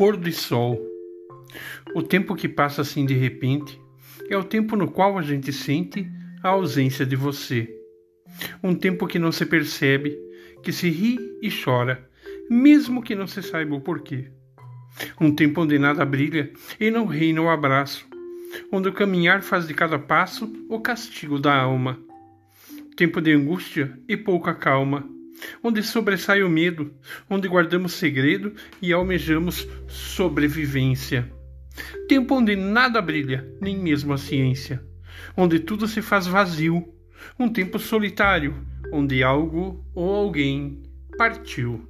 pôr do sol. O tempo que passa assim de repente é o tempo no qual a gente sente a ausência de você. Um tempo que não se percebe, que se ri e chora, mesmo que não se saiba o porquê. Um tempo onde nada brilha e não reina o abraço, onde o caminhar faz de cada passo o castigo da alma. Tempo de angústia e pouca calma onde sobressai o medo, onde guardamos segredo e almejamos sobrevivência. Tempo onde nada brilha, nem mesmo a ciência, onde tudo se faz vazio, um tempo solitário, onde algo ou alguém partiu.